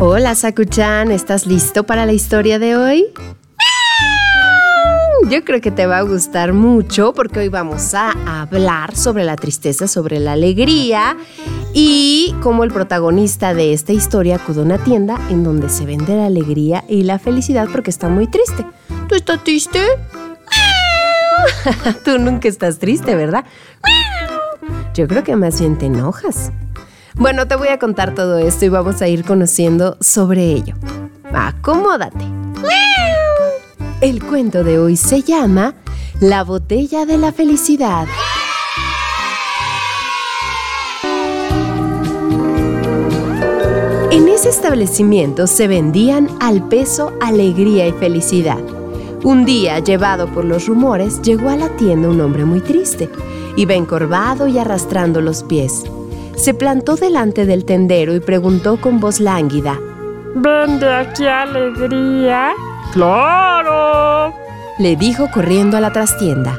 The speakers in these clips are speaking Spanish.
Hola Sakuchan, ¿estás listo para la historia de hoy? Yo creo que te va a gustar mucho porque hoy vamos a hablar sobre la tristeza, sobre la alegría y cómo el protagonista de esta historia acude a una tienda en donde se vende la alegría y la felicidad porque está muy triste. ¿Tú estás triste? Tú nunca estás triste, ¿verdad? Yo creo que más bien te enojas. Bueno, te voy a contar todo esto y vamos a ir conociendo sobre ello. Acomódate. El cuento de hoy se llama La botella de la felicidad. En ese establecimiento se vendían al peso alegría y felicidad. Un día, llevado por los rumores, llegó a la tienda un hombre muy triste. Iba encorvado y arrastrando los pies se plantó delante del tendero y preguntó con voz lánguida. ¿Vende aquí alegría? ¡Claro! Le dijo corriendo a la trastienda.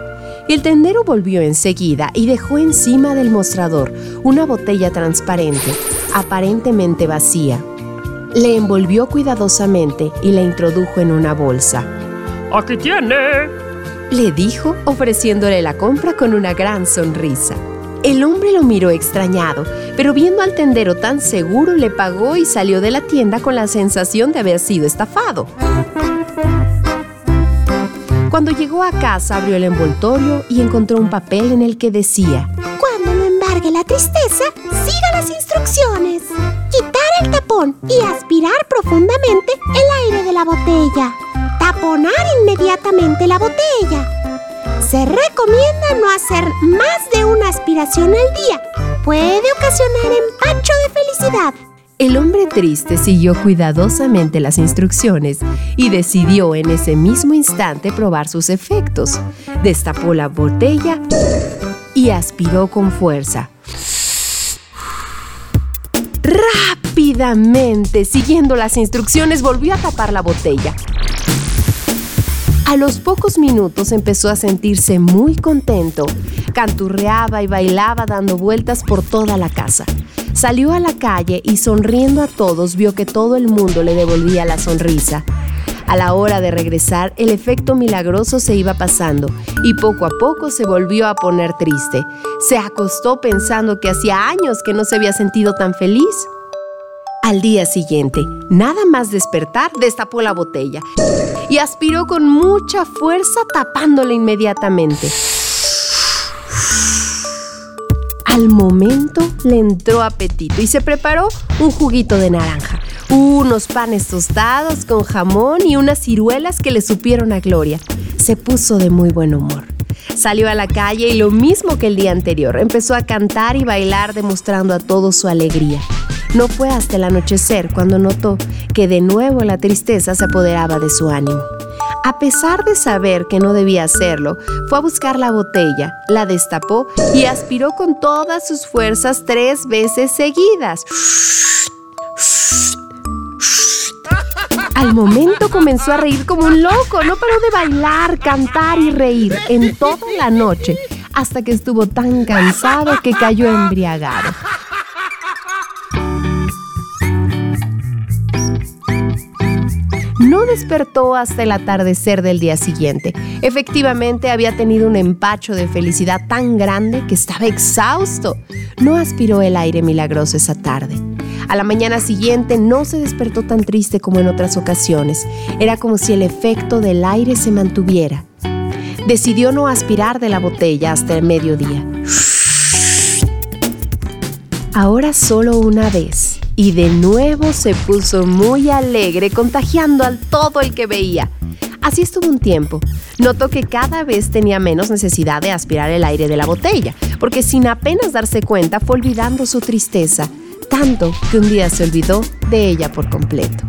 El tendero volvió enseguida y dejó encima del mostrador una botella transparente, aparentemente vacía. Le envolvió cuidadosamente y la introdujo en una bolsa. ¡Aquí tiene! Le dijo, ofreciéndole la compra con una gran sonrisa. El hombre lo miró extrañado, pero viendo al tendero tan seguro le pagó y salió de la tienda con la sensación de haber sido estafado. Cuando llegó a casa abrió el envoltorio y encontró un papel en el que decía Cuando no embargue la tristeza, siga las instrucciones. Quitar el tapón y aspirar profundamente el aire de la botella. Taponar inmediatamente la botella se recomienda no hacer más de una aspiración al día. Puede ocasionar empacho de felicidad. El hombre triste siguió cuidadosamente las instrucciones y decidió en ese mismo instante probar sus efectos. Destapó la botella y aspiró con fuerza. Rápidamente, siguiendo las instrucciones, volvió a tapar la botella. A los pocos minutos empezó a sentirse muy contento. Canturreaba y bailaba dando vueltas por toda la casa. Salió a la calle y sonriendo a todos vio que todo el mundo le devolvía la sonrisa. A la hora de regresar, el efecto milagroso se iba pasando y poco a poco se volvió a poner triste. Se acostó pensando que hacía años que no se había sentido tan feliz. Al día siguiente, nada más despertar, destapó la botella y aspiró con mucha fuerza tapándola inmediatamente. Al momento le entró apetito y se preparó un juguito de naranja, unos panes tostados con jamón y unas ciruelas que le supieron a Gloria. Se puso de muy buen humor. Salió a la calle y lo mismo que el día anterior, empezó a cantar y bailar demostrando a todos su alegría. No fue hasta el anochecer cuando notó que de nuevo la tristeza se apoderaba de su ánimo. A pesar de saber que no debía hacerlo, fue a buscar la botella, la destapó y aspiró con todas sus fuerzas tres veces seguidas. Al momento comenzó a reír como un loco, no paró de bailar, cantar y reír en toda la noche, hasta que estuvo tan cansado que cayó embriagado. No despertó hasta el atardecer del día siguiente. Efectivamente, había tenido un empacho de felicidad tan grande que estaba exhausto. No aspiró el aire milagroso esa tarde. A la mañana siguiente no se despertó tan triste como en otras ocasiones. Era como si el efecto del aire se mantuviera. Decidió no aspirar de la botella hasta el mediodía. Ahora solo una vez y de nuevo se puso muy alegre, contagiando al todo el que veía. Así estuvo un tiempo. Notó que cada vez tenía menos necesidad de aspirar el aire de la botella, porque sin apenas darse cuenta fue olvidando su tristeza, tanto que un día se olvidó de ella por completo.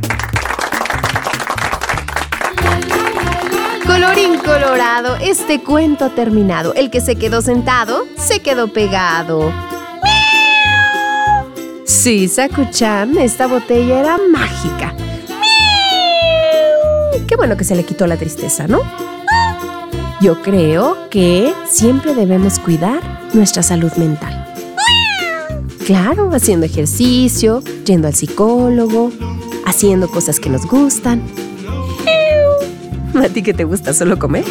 Colorín colorado, este cuento ha terminado. El que se quedó sentado, se quedó pegado. Sí, Sakuchan, esta botella era mágica. Qué bueno que se le quitó la tristeza, ¿no? Yo creo que siempre debemos cuidar nuestra salud mental. Claro, haciendo ejercicio, yendo al psicólogo, haciendo cosas que nos gustan. ¿A ti que te gusta solo comer?